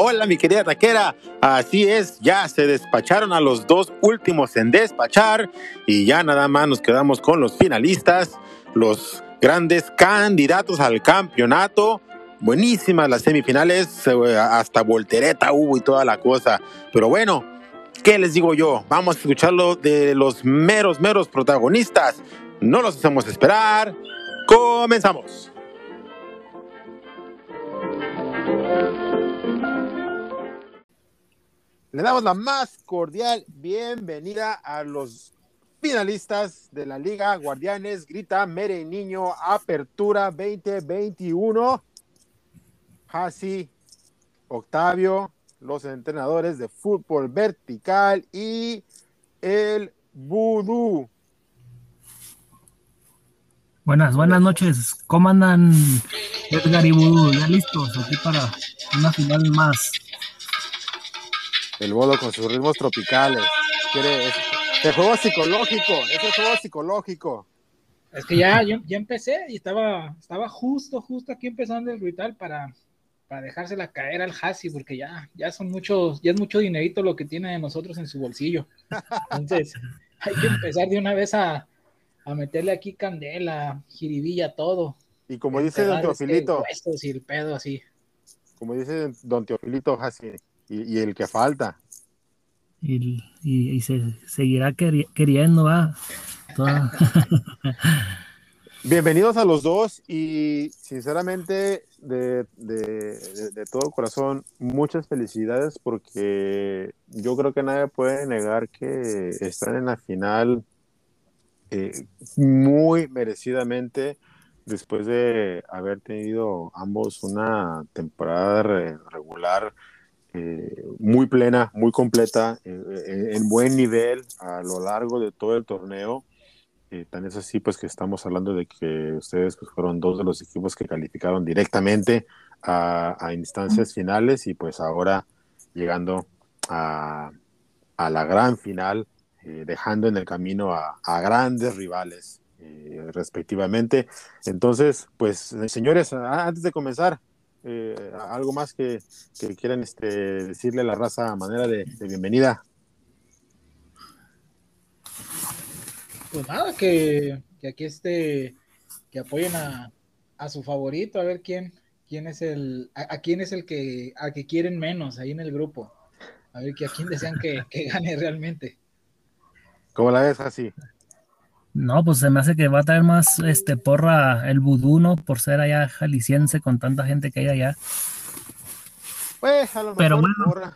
Hola, mi querida taquera. Así es, ya se despacharon a los dos últimos en despachar y ya nada más nos quedamos con los finalistas, los grandes candidatos al campeonato. Buenísimas las semifinales, eh, hasta voltereta hubo y toda la cosa. Pero bueno, ¿qué les digo yo? Vamos a escucharlo de los meros, meros protagonistas. No los hacemos esperar. Comenzamos. Le damos la más cordial bienvenida a los finalistas de la Liga Guardianes Grita Mere Niño Apertura 2021. Hasi, Octavio, los entrenadores de fútbol vertical y el Vudú. Buenas, buenas noches. ¿Cómo andan Edgar y Vudú? ¿Ya listos aquí para una final más? El Bodo con sus ritmos tropicales. Quiere, es, juego psicológico, es el juego psicológico. Es que ya, yo, ya empecé y estaba, estaba justo, justo aquí empezando el ritual para, para dejársela caer al Hasi, porque ya, ya son muchos, ya es mucho dinerito lo que tiene de nosotros en su bolsillo. Entonces, hay que empezar de una vez a, a meterle aquí candela, jiribilla, todo. Y como dice Don Teofilito. y el pedo así. Como dice Don Teofilito Hasi, y, el que falta. Y, y, se seguirá queriendo, va. Bienvenidos a los dos y sinceramente de, de, todo corazón muchas felicidades porque yo creo que nadie puede negar que están en la final eh, muy merecidamente después de haber tenido ambos una temporada regular eh, muy plena, muy completa, eh, en buen nivel a lo largo de todo el torneo. Eh, tan es así, pues que estamos hablando de que ustedes pues, fueron dos de los equipos que calificaron directamente a, instancias finales y pues ahora llegando a, a la gran final, dejando en el camino a, a grandes rivales respectivamente. Entonces, pues señores, antes de comenzar, eh, algo más que, que quieran este, decirle a la raza a manera de, bienvenida. Pues nada, que, que aquí este, que apoyen a, a, su favorito, a ver quién, quién es el, a, quién es el que, a que quieren menos ahí en el grupo. A ver que a quién desean que, que gane realmente. ¿Cómo la ves así? No, pues se me hace que va a traer más este porra el vudú, ¿no? Por ser allá jalisciense con tanta gente que hay allá. Pues, a lo mejor Pero bueno,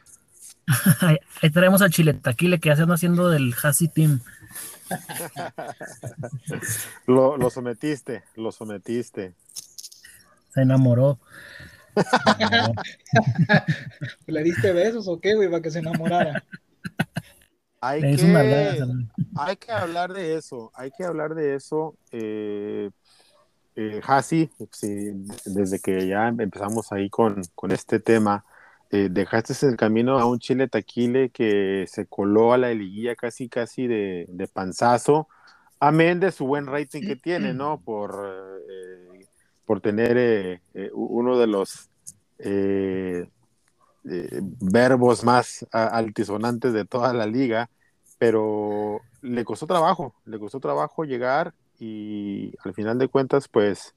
ahí, traemos al Chile Taquile que ya se anda haciendo del Hasi Team. lo, lo sometiste, lo sometiste. Se enamoró. ¿Le diste besos o qué, güey, para que se enamorara? Hay que, hay que hablar de eso, hay que hablar de eso. Eh, eh Hasi, desde que ya empezamos ahí con, con este tema, eh, dejaste el camino a un Chile Taquile que se coló a la liguilla casi, casi de, de panzazo, amén de su buen rating que tiene, ¿no? Por, eh, por tener uno de los eh, verbos más altisonantes de toda la liga, pero le costó trabajo, le costó trabajo llegar y al final de cuentas, pues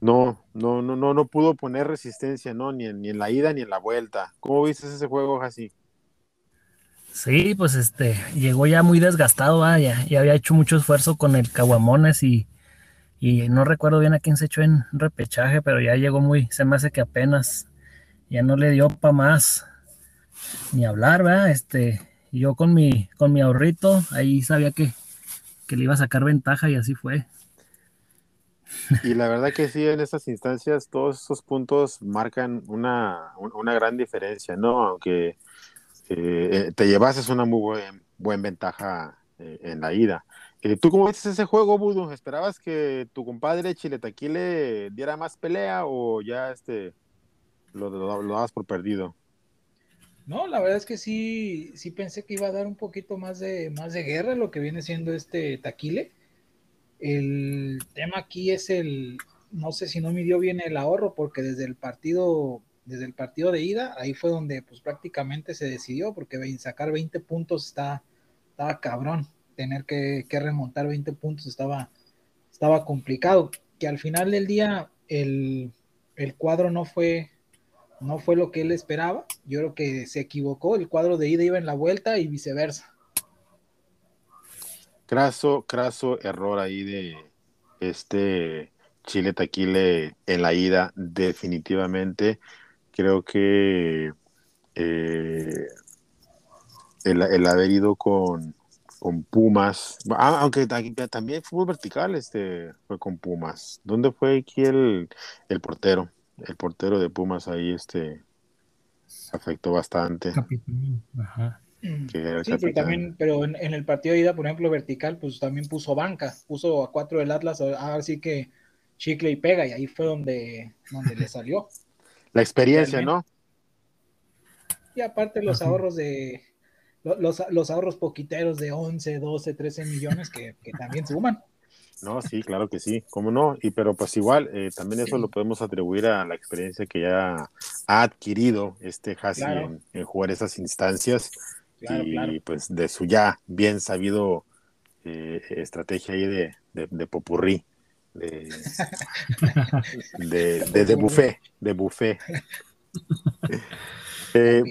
no, no, no, no, no pudo poner resistencia, ¿no? Ni en, la ida ni en la vuelta. ¿Cómo viste ese juego, así? Sí, pues este, llegó ya muy desgastado, ya, ya, había hecho mucho esfuerzo con el Caguamones y, y no recuerdo bien a quién se echó en repechaje, pero ya llegó muy, se me hace que apenas ya no le dio para más ni hablar, ¿verdad? Este, yo con mi, con mi ahorrito, ahí sabía que, que le iba a sacar ventaja y así fue. Y la verdad que sí, en estas instancias todos esos puntos marcan una, una gran diferencia, ¿no? Aunque eh, te llevases una muy buen, buen ventaja eh, en la ida. Eh, ¿Tú cómo viste ese juego, Budu? ¿Esperabas que tu compadre Chiletaquile diera más pelea o ya este lo, lo, das por perdido. No, la verdad es que sí, sí pensé que iba a dar un poquito más de, más de guerra lo que viene siendo este taquile. El tema aquí es el, no sé si no midió bien el ahorro, porque desde el partido desde el partido de ida, ahí fue donde pues prácticamente se decidió, porque sacar 20 puntos está, estaba cabrón, tener que, remontar 20 puntos estaba, estaba complicado, que al final del día el, el cuadro no fue, no fue lo que él esperaba, yo creo que se equivocó, el cuadro de ida iba en la vuelta y viceversa. Craso, craso error ahí de este Chile Taquile en la ida, definitivamente. Creo que eh, el, haber ido con, con Pumas, ah, aunque también fútbol vertical este, fue con Pumas. ¿Dónde fue aquí el, el portero? El portero de Pumas ahí este, afectó bastante. Ajá. Sí, pero también, pero en, el partido de ida, por ejemplo, vertical, pues también puso banca, puso a cuatro del Atlas, así que chicle y pega, y ahí fue donde, donde le salió. La experiencia, ¿no? Y aparte los ahorros de, los, los, ahorros poquiteros de 11, 12, 13 millones que, que, también suman. No, sí, claro que sí, cómo no, y pero pues igual, eh, también eso lo podemos atribuir a la experiencia que ya ha adquirido este Hassi en, jugar esas instancias y pues de su ya bien sabido eh, estrategia ahí de, de, popurrí, de, de, de, buffet, de buffet. Eh,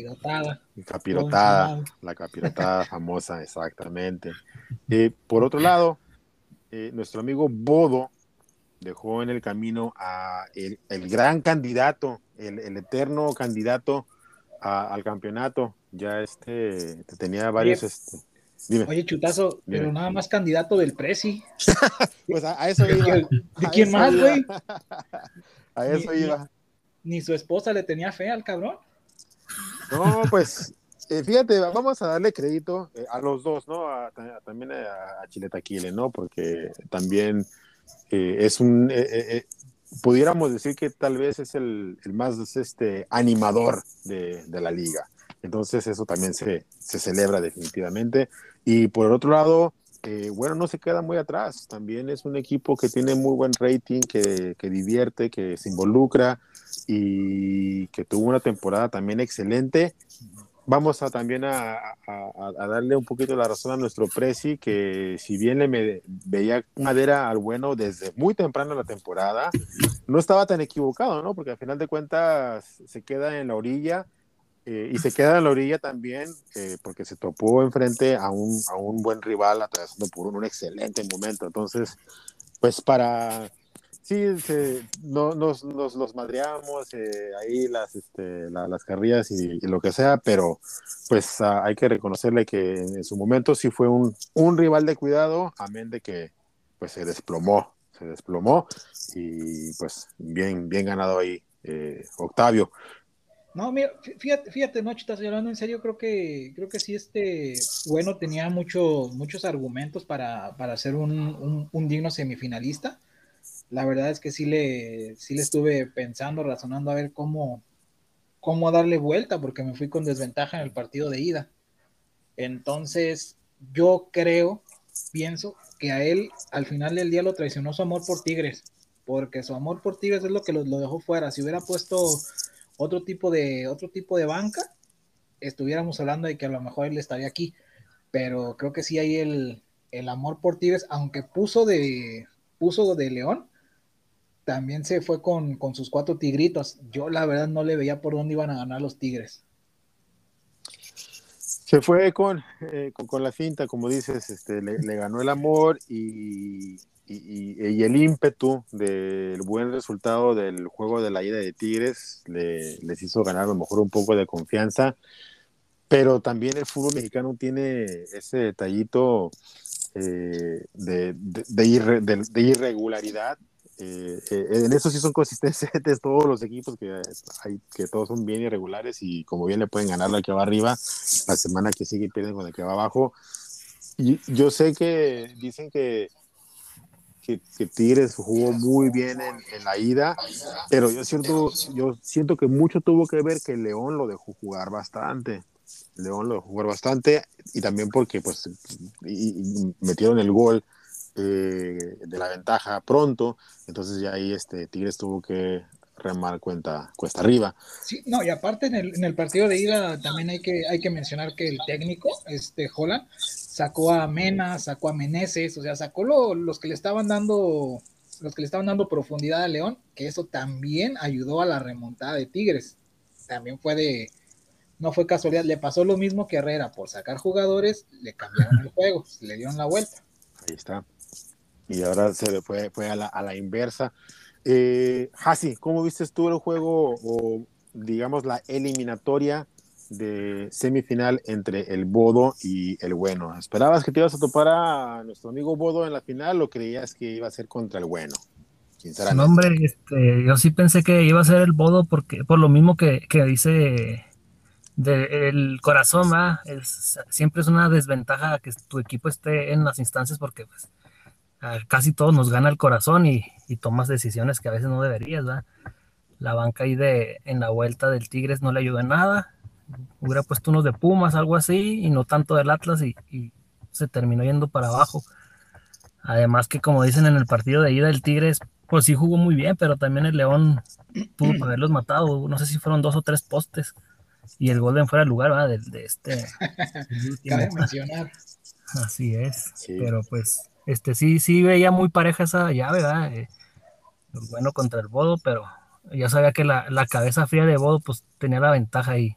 capirotada. la capirotada famosa, exactamente. Eh, por otro lado, nuestro amigo Bodo dejó en el camino a el, el gran candidato, el, el eterno candidato al campeonato, ya este tenía varios. Este, oye Chutazo, pero nada más candidato del Prezi. pues a, eso iba. ¿De, quién más, güey? a eso iba. Ni, su esposa le tenía fe al cabrón. No, pues eh, fíjate, vamos a darle crédito eh, a los dos, ¿no? también a, Chiletaquile, ¿no? Porque también eh, es un pudiéramos decir que tal vez es el, el más este, animador de, de, la liga. Entonces eso también se, se, celebra definitivamente. Y por otro lado, bueno, no se queda muy atrás. También es un equipo que tiene muy buen rating, que, que divierte, que se involucra y que tuvo una temporada también excelente vamos a también a, darle un poquito la razón a nuestro Prezi, que si bien le veía madera al bueno desde muy temprano en la temporada, no estaba tan equivocado, ¿no? Porque al final de cuentas se queda en la orilla eh, y se queda en la orilla también eh, porque se topó enfrente a un, a un buen rival atravesando por un excelente momento. Entonces, pues para sí, se, no, nos, nos, los madreamos eh, ahí las, este, las carrillas y, lo que sea, pero pues hay que reconocerle que en su momento sí fue un, un rival de cuidado, amén de que pues se desplomó, se desplomó y pues bien, bien ganado ahí eh, Octavio. No, mira, fíjate, fíjate, no, estás hablando en serio, creo que, creo que sí, este, bueno, tenía muchos muchos argumentos para, para ser un, un digno semifinalista la verdad es que sí le, sí le estuve pensando, razonando a ver cómo, cómo darle vuelta, porque me fui con desventaja en el partido de ida. Entonces, yo creo, pienso que a él al final del día lo traicionó su amor por Tigres, porque su amor por Tigres es lo que lo, dejó fuera. Si hubiera puesto otro tipo de, otro tipo de banca, estuviéramos hablando de que a lo mejor él estaría aquí. Pero creo que sí hay el, el amor por Tigres, aunque puso de, puso de León, también se fue con, sus cuatro tigritos. Yo la verdad no le veía por dónde iban a ganar los tigres. Se fue con, eh, con, la cinta, como dices, este, le, ganó el amor y, y, el ímpetu del buen resultado del juego de la ida de Tigres le, les hizo ganar a lo mejor un poco de confianza, pero también el fútbol mexicano tiene ese detallito eh, de, de, irregularidad eh, eh, en eso sí son consistentes todos los equipos que hay, que todos son bien irregulares y como bien le pueden ganar la que va arriba, la semana que sigue pierden con el que va abajo. Y yo sé que dicen que, que, Tigres jugó muy bien en, en, la ida, pero yo siento, yo siento que mucho tuvo que ver que León lo dejó jugar bastante. León lo dejó jugar bastante y también porque pues metieron el gol eh, de la ventaja pronto, entonces ya ahí este, Tigres tuvo que remar cuenta, cuesta arriba. Sí, no, y aparte en el, en el partido de ida también hay que, hay que mencionar que el técnico, este Holland, sacó a Mena, sacó a Meneses, o sea, sacó los que le estaban dando los que le estaban dando profundidad a León, que eso también ayudó a la remontada de Tigres. También fue de, no fue casualidad, le pasó lo mismo que Herrera, por sacar jugadores, le cambiaron el juego, le dieron la vuelta. Ahí está. Y ahora se fue, fue a, la, a la inversa. Eh, Hasi, ¿cómo viste tú el juego o digamos la eliminatoria de semifinal entre el Bodo y el Bueno? ¿Esperabas que te ibas a topar a nuestro amigo Bodo en la final o creías que iba a ser contra el Bueno? No, hombre, este, yo sí pensé que iba a ser el Bodo porque por lo mismo que, que dice del corazón, ¿va? siempre es una desventaja que tu equipo esté en las instancias porque pues casi todos nos gana el corazón y, tomas decisiones que a veces no deberías. La banca ahí de en la vuelta del Tigres no le ayudó en nada. Hubiera puesto unos de Pumas, algo así, y no tanto del Atlas, y, se terminó yendo para abajo. Además que como dicen en el partido de ida, el Tigres, pues sí jugó muy bien, pero también el León pudo haberlos matado. No sé si fueron dos o tres postes y el gol de fuera de lugar, ¿va? De, de este. Cabe mencionar. Así es. Pero pues, este sí, sí veía muy pareja esa llave, ¿verdad? Eh, bueno contra el Bodo, pero ya sabía que la, la, cabeza fría de Bodo, pues tenía la ventaja ahí.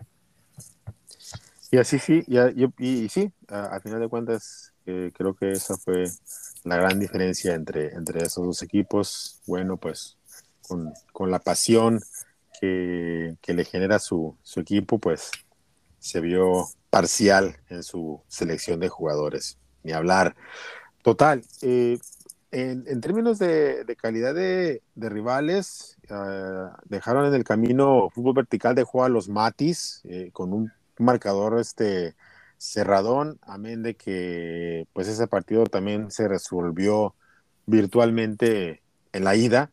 Y así sí, y, y, sí, al final de cuentas, eh, creo que esa fue la gran diferencia entre, entre esos dos equipos. Bueno, pues con, con la pasión que, le genera su, equipo, pues se vio parcial en su selección de jugadores. Ni hablar. Total, eh, en, términos de, calidad de, rivales, ah, dejaron en el camino fútbol vertical de juego a los Matis eh, con un marcador este cerradón, amén de que pues ese partido también se resolvió virtualmente en la ida,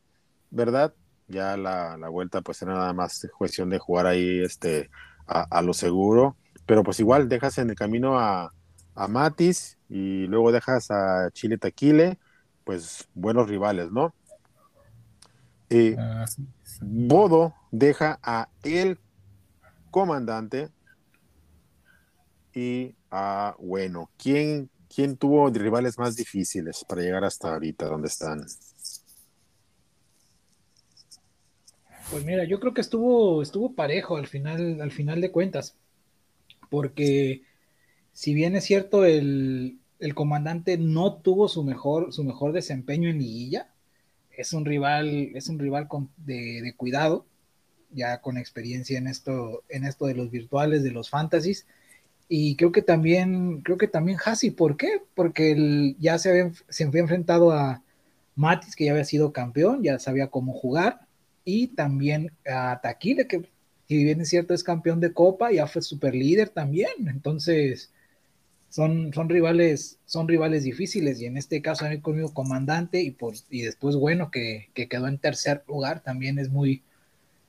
¿verdad? ya la, vuelta pues era nada más cuestión de jugar ahí este, a, lo seguro, pero pues igual dejas en el camino a, a Matis y luego dejas a Chile Taquile, pues buenos rivales, ¿no? Eh, ah, Bodo deja a el comandante y a, bueno, ¿quién, ¿quién tuvo rivales más difíciles para llegar hasta ahorita donde están? Pues mira, yo creo que estuvo, estuvo parejo al final, al final de cuentas, porque si bien es cierto, el, comandante no tuvo su mejor, su mejor desempeño en liguilla, es un rival, es un rival de, cuidado, ya con experiencia en esto, en esto de los virtuales, de los fantasies. Y creo que también, creo que también Hasi, ¿por qué? Porque él ya se había, se había enfrentado a Matis, que ya había sido campeón, ya sabía cómo jugar, y también a Taquile, que si bien es cierto es campeón de Copa, ya fue super líder también, entonces son, son rivales, son rivales difíciles, y en este caso han conmigo comandante y, por, y después bueno que, quedó en tercer lugar, también es muy,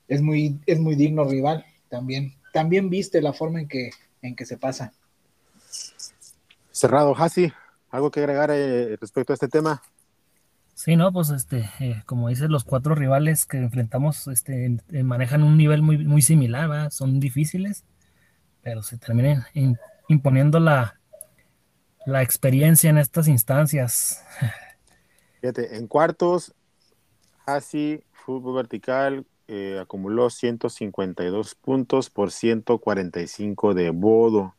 es muy, es muy digno rival, también, también viste la forma en que, en que se pasa. Cerrado, Hasi, ¿algo que agregar eh, respecto a este tema? Sí, no, pues este, eh, como dices, los cuatro rivales que enfrentamos este, manejan un nivel muy, muy similar, son difíciles, pero se terminan imponiendo la, la experiencia en estas instancias. Fíjate, en cuartos, Hasi, fútbol vertical, eh, acumuló 152 puntos por 145 de Bodo.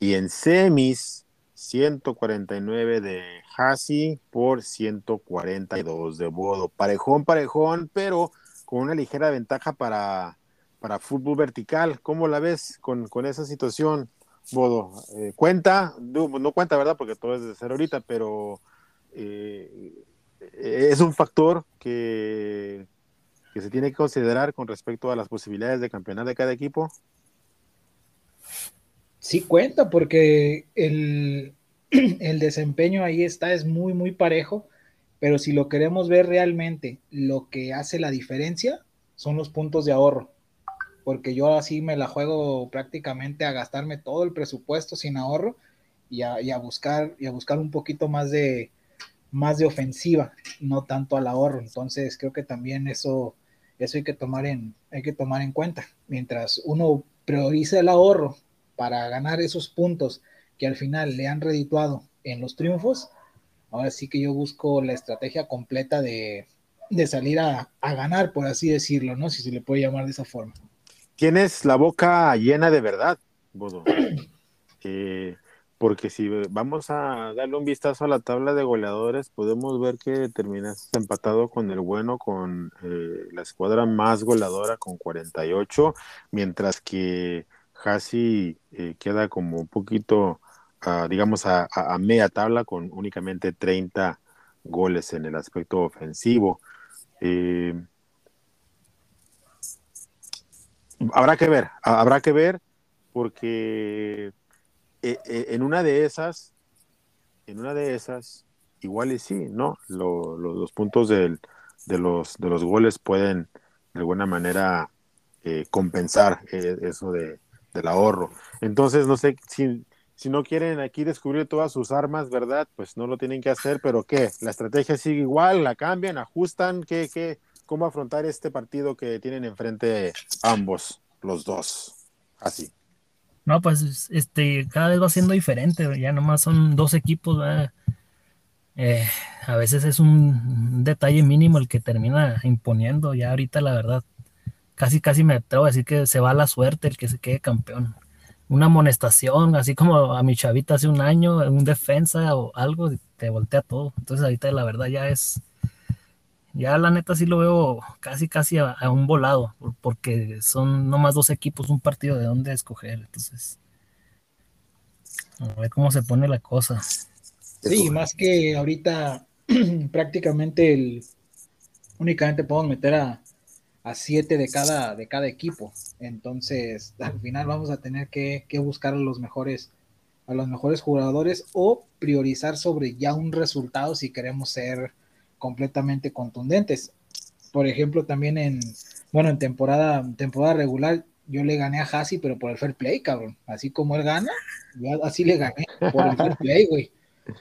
Y en semis, 149 de Hasi por 142 de Bodo. Parejón, parejón, pero con una ligera ventaja para, para fútbol vertical. ¿Cómo la ves con, esa situación, Bodo? Eh, ¿Cuenta? No, cuenta, ¿verdad? Porque todo es de cero ahorita, pero eh, es un factor que, que se tiene que considerar con respecto a las posibilidades de campeonato de cada equipo. Sí cuenta porque el, desempeño ahí está, es muy, muy parejo, pero si lo queremos ver realmente, lo que hace la diferencia son los puntos de ahorro, porque yo así me la juego prácticamente a gastarme todo el presupuesto sin ahorro y a, buscar, y a buscar un poquito más de, más de ofensiva, no tanto al ahorro. Entonces creo que también eso, eso hay que tomar en, hay que tomar en cuenta. Mientras uno prioriza el ahorro para ganar esos puntos que al final le han redituado en los triunfos, ahora sí que yo busco la estrategia completa de, salir a, ganar, por así decirlo, ¿no? Si se le puede llamar de esa forma. Tienes la boca llena de verdad, Bodo. Eh, porque si vamos a darle un vistazo a la tabla de goleadores, podemos ver que terminas empatado con el bueno, con eh, la escuadra más goleadora con 48, mientras que Hasi eh, queda como un poquito, ah, digamos, a, media tabla con únicamente 30 goles en el aspecto ofensivo. Eh, habrá que ver, habrá que ver, porque eh, en una de esas, en una de esas, igual y sí, ¿no? los puntos de, los, de los goles pueden de alguna manera compensar eso de, del ahorro. Entonces, no sé si, si no quieren aquí descubrir todas sus armas, ¿verdad? Pues no lo tienen que hacer, pero ¿qué? ¿La estrategia sigue igual? ¿La cambian? ¿Ajustan? ¿Qué, qué, ¿Cómo afrontar este partido que tienen enfrente ambos, los dos? Así. No, pues este, cada vez va siendo diferente, ya nomás son dos equipos, eh, a veces es un detalle mínimo el que termina imponiendo, ya ahorita la verdad casi casi me atrevo a decir que se va la suerte el que se quede campeón. Una amonestación, así como a mi chavita hace un año, un defensa o algo, te voltea todo. Entonces ahorita la verdad ya es, ya la neta sí lo veo casi casi a, un volado, porque son nomás dos equipos, un partido de dónde escoger. Entonces, a ver cómo se pone la cosa. Sí, más que ahorita prácticamente el únicamente podemos meter a, a siete de cada, de cada equipo. Entonces, al final vamos a tener que, buscar a los mejores a los mejores jugadores o priorizar sobre ya un resultado si queremos ser completamente contundentes. Por ejemplo, también en, bueno, en temporada, temporada regular, yo le gané a Hasi, pero por el fair play, cabrón. Así como él gana, yo así le gané por el fair play, güey.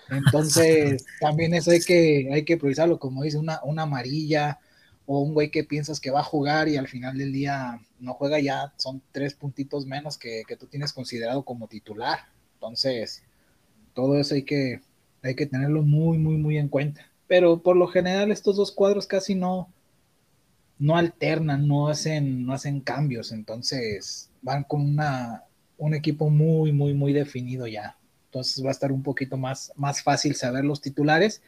Entonces, también eso hay que, hay que priorizarlo, como dice, una, una amarilla, o un güey que piensas que va a jugar y al final del día no juega ya, son tres puntitos menos que, tú tienes considerado como titular. Entonces, todo eso hay que, hay que tenerlo muy, muy, muy en cuenta. Pero por lo general estos dos cuadros casi no, no alternan, no hacen, no hacen cambios, entonces van con una, un equipo muy, muy, muy definido ya. Entonces va a estar un poquito más, más fácil saber los titulares,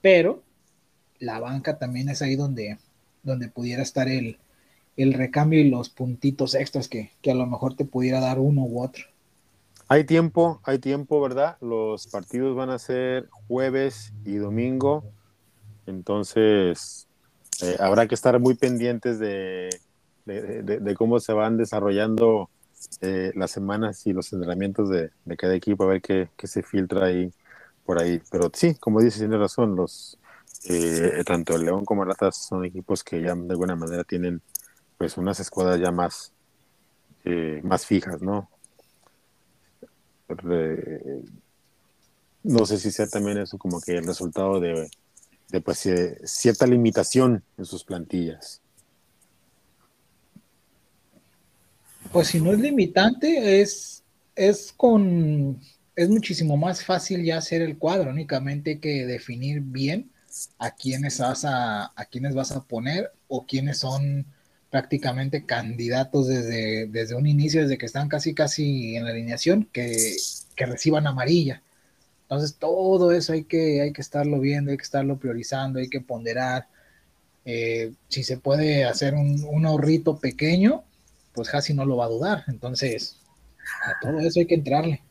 pero la banca también es ahí donde, donde pudiera estar el, el recambio y los puntitos extras que, a lo mejor te pudiera dar uno u otro. Hay tiempo, hay tiempo, ¿verdad? Los partidos van a ser jueves y domingo, entonces eh, habrá que estar muy pendientes de, de, cómo se van desarrollando eh, las semanas y los entrenamientos de, cada equipo, a ver qué, se filtra ahí por ahí. Pero sí, como dice, tiene razón, los, eh, tanto el León como el Ratas son equipos que ya de alguna manera tienen pues unas escuadras ya más, eh, más fijas, ¿no? No sé si sea también eso como que el resultado de, de pues, eh, cierta limitación en sus plantillas. Pues si no es limitante, es, es con es muchísimo más fácil ya hacer el cuadro, únicamente que definir bien a quiénes vas a, a quiénes vas a poner o quiénes son prácticamente candidatos desde, desde un inicio, desde que están casi casi en la alineación, que, reciban amarilla. Entonces todo eso hay que, hay que estarlo viendo, hay que estarlo priorizando, hay que ponderar. Eh, si se puede hacer un, un ahorrito pequeño, pues casi no lo va a dudar. Entonces, a todo eso hay que entrarle.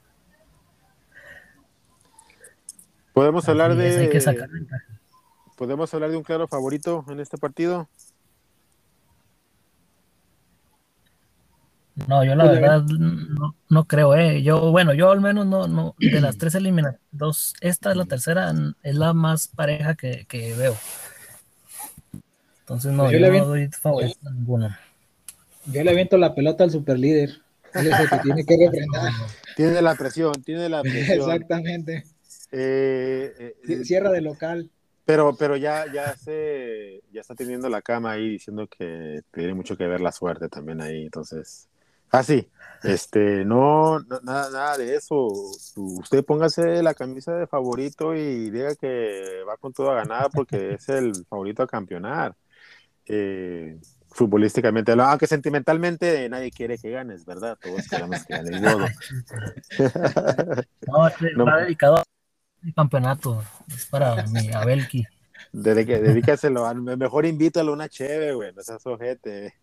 Podemos hablar de. Hay que ¿Podemos hablar de un claro favorito en este partido? No, yo la verdad no, creo, eh. Yo, bueno, yo al menos no, no, de las tres eliminadas, dos, esta es la tercera, es la más pareja que, veo. Entonces no, pues yo, no doy favorito a ninguno. Yo le aviento la pelota al superlíder. Es el que tiene que. Tiene la presión, tiene la presión. Exactamente. Eh, eh, Cierra de local. Pero, pero ya, ya se, ya está teniendo la cama ahí diciendo que tiene mucho que ver la suerte también ahí, entonces. Ah, sí, este, no, nada, nada de eso. Usted póngase la camisa de favorito y diga que va con todo a ganar porque es el favorito a campeonar. Eh, futbolísticamente, aunque sentimentalmente nadie quiere que ganes, ¿verdad? Todos queremos que gane el modo. no, este no, va dedicado al campeonato, es para mi Abelki. Dedícaselo, mejor invítalo a una cheve, güey, no seas ojete.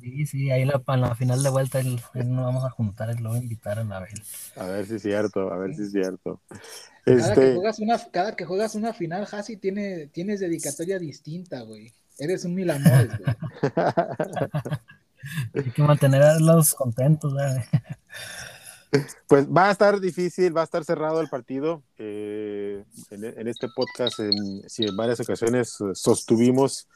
Sí, sí, ahí la, la final de vuelta él, nos vamos a juntar, él lo voy a invitar a Abel. A ver si es cierto, a ver si es cierto. Cada, este... que juegas una, cada que juegas una final, Hasi, tiene, tienes dedicatoria distinta, güey. Eres un mil amores, güey. Hay que mantener a los contentos, güey. Pues va a estar difícil, va a estar cerrado el partido. Eh, en, este podcast, en, en varias ocasiones eh, sostuvimos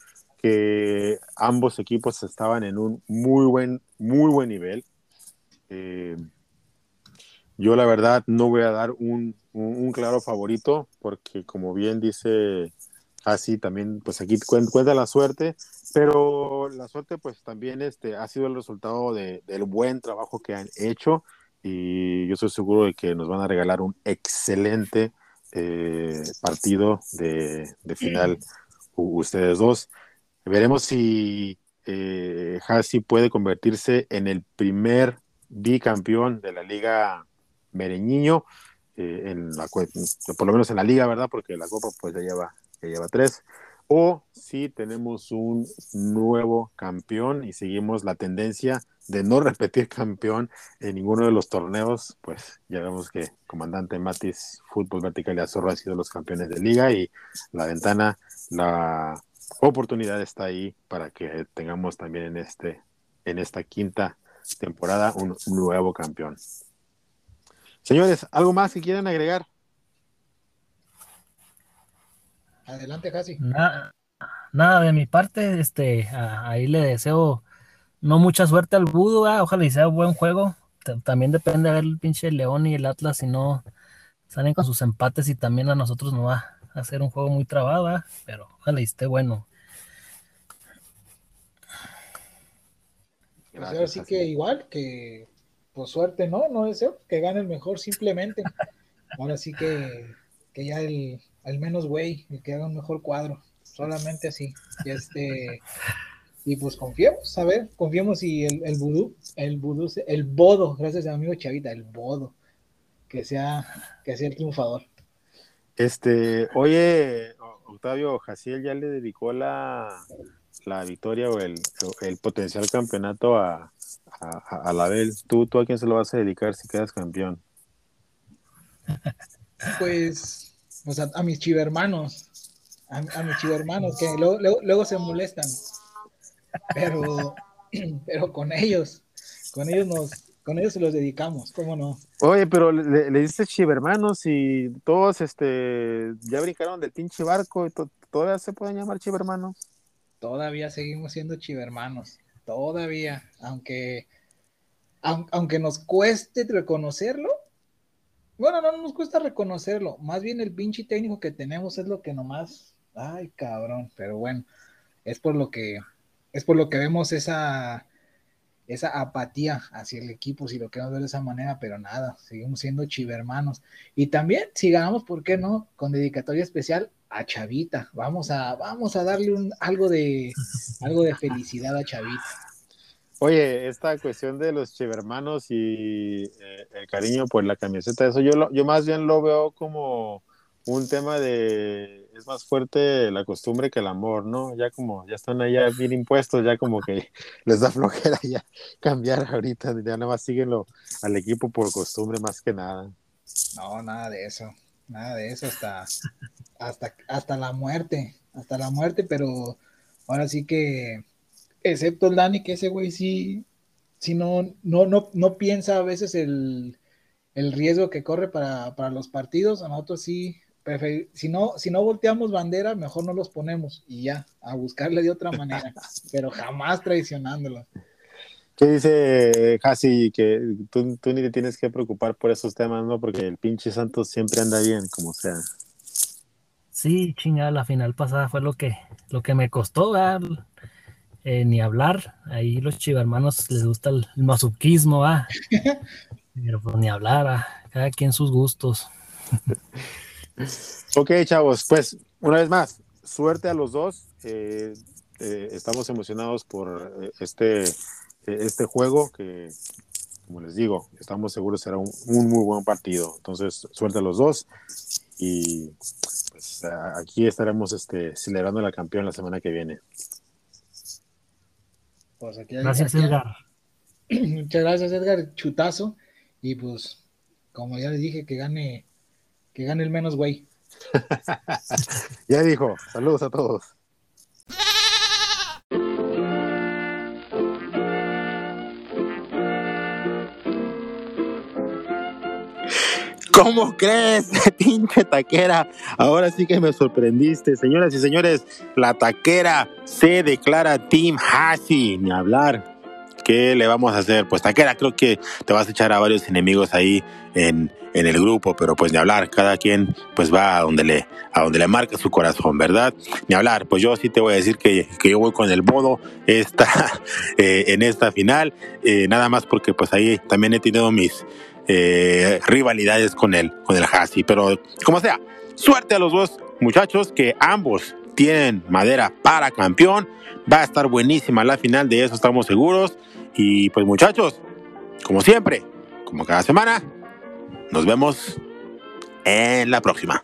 que ambos equipos estaban en un muy buen, muy buen nivel. Eh, yo la verdad no voy a dar un, un, claro favorito porque como bien dice así también pues aquí cuenta la suerte, pero la suerte pues también este, ha sido el resultado de, del buen trabajo que han hecho y yo estoy seguro de que nos van a regalar un excelente eh, partido de, de final ustedes dos. Veremos si eh, Hassi puede convertirse en el primer bicampeón de la Liga Mereñiño, eh, en la, por lo menos en la Liga, ¿verdad? Porque la Copa pues ya lleva, ya lleva tres. O si tenemos un nuevo campeón y seguimos la tendencia de no repetir campeón en ninguno de los torneos, pues ya vemos que comandante Matis Fútbol Vertical y Azorro han sido los campeones de liga y la ventana, la oportunidad está ahí para que tengamos también en, este, en esta quinta temporada un, nuevo campeón. Señores, ¿algo más que quieran agregar? Adelante, casi. Nada, nada de mi parte, este, ahí le deseo no mucha suerte al Budo, ojalá y sea buen juego. también depende de ver el pinche León y el Atlas si no salen con sus empates y también a nosotros nos va a hacer un juego muy trabado, pero ojalá y esté bueno. Pues ahora sí que igual, que por suerte no, no deseo que gane el mejor simplemente. Ahora sí que, que ya el, al menos güey, el que haga un mejor cuadro, solamente así. Y este y pues confiemos, a ver, confiemos y el, el vudú, el vudú, el bodo, gracias a mi amigo Chavita, el bodo, que sea, que sea el triunfador. Este, oye, Octavio Jaciel ya le dedicó la, la victoria o el, el potencial campeonato a, a, a, la Bel. ¿Tú, ¿Tú a quién se lo vas a dedicar si quedas campeón? Pues, pues a, mis chivermanos, a, a mis chivermanos, que luego, luego, luego se molestan pero, pero con ellos, con ellos nos, con ellos se los dedicamos, ¿cómo no? Oye, pero le, le dices chivermanos y todos este ya brincaron del pinche barco y todavía se pueden llamar chivermanos. Todavía seguimos siendo chivermanos, todavía, aunque aunque nos cueste reconocerlo. Bueno, no nos cuesta reconocerlo, más bien el pinche técnico que tenemos es lo que nomás, ay cabrón, pero bueno, es por lo que es por lo que vemos esa, esa apatía hacia el equipo, si lo queremos ver de esa manera, pero nada, seguimos siendo chivermanos. Y también, si ganamos, ¿por qué no? Con dedicatoria especial a Chavita. Vamos a, vamos a darle un, algo, de, algo de felicidad a Chavita. Oye, esta cuestión de los chivermanos y eh, el cariño por la camiseta, eso yo, yo más bien lo veo como un tema de más fuerte la costumbre que el amor, ¿no? Ya como ya están allá bien impuestos, ya como que les da flojera ya cambiar ahorita, ya nada más síguenlo al equipo por costumbre más que nada. No, nada de eso, nada de eso hasta hasta hasta la muerte, hasta la muerte, pero ahora sí que excepto el Dani que ese güey sí sí no no no no piensa a veces el el riesgo que corre para, para los partidos, a nosotros sí si no, si no volteamos bandera, mejor no los ponemos y ya, a buscarle de otra manera, pero jamás traicionándolos. ¿Qué dice Hasi? Que tú, ni te tienes que preocupar por esos temas, ¿no? Porque el pinche Santos siempre anda bien, como sea. Sí, chingada, la final pasada fue lo que, lo que me costó, eh, ni hablar. Ahí los chivermanos les gusta el, mazuquismo, ¿ah? Pero pues ni hablar, cada quien sus gustos. ok, chavos, pues una vez más, suerte a los dos. Eh, eh, estamos emocionados por eh, este, este juego que, como les digo, estamos seguros será un, muy buen partido. Entonces, suerte a los dos y pues, aquí estaremos este, celebrando la campeón la semana que viene. Pues gracias, Edgar. Muchas gracias, Edgar. Chutazo. Y pues, como ya les dije, que gane, que gane el menos güey. ya dijo, saludos a todos. ¿Cómo crees, pinche taquera? Ahora sí que me sorprendiste. Señoras y señores, la taquera se declara Team Hasi. Ni hablar. ¿Qué le vamos a hacer? Pues Taquera, creo que te vas a echar a varios enemigos ahí en, en el grupo, pero pues ni hablar, cada quien pues va a donde le, a donde le marca su corazón, ¿verdad? Ni hablar, pues yo sí te voy a decir que, que yo voy con el bodo esta, eh, en esta final, eh, nada más porque pues ahí también he tenido mis eh, rivalidades con él, con el Hasi, pero como sea, suerte a los dos muchachos que ambos tienen madera para campeón. Va a estar buenísima la final, de eso estamos seguros. Y pues muchachos, como siempre, como cada semana, nos vemos en la próxima.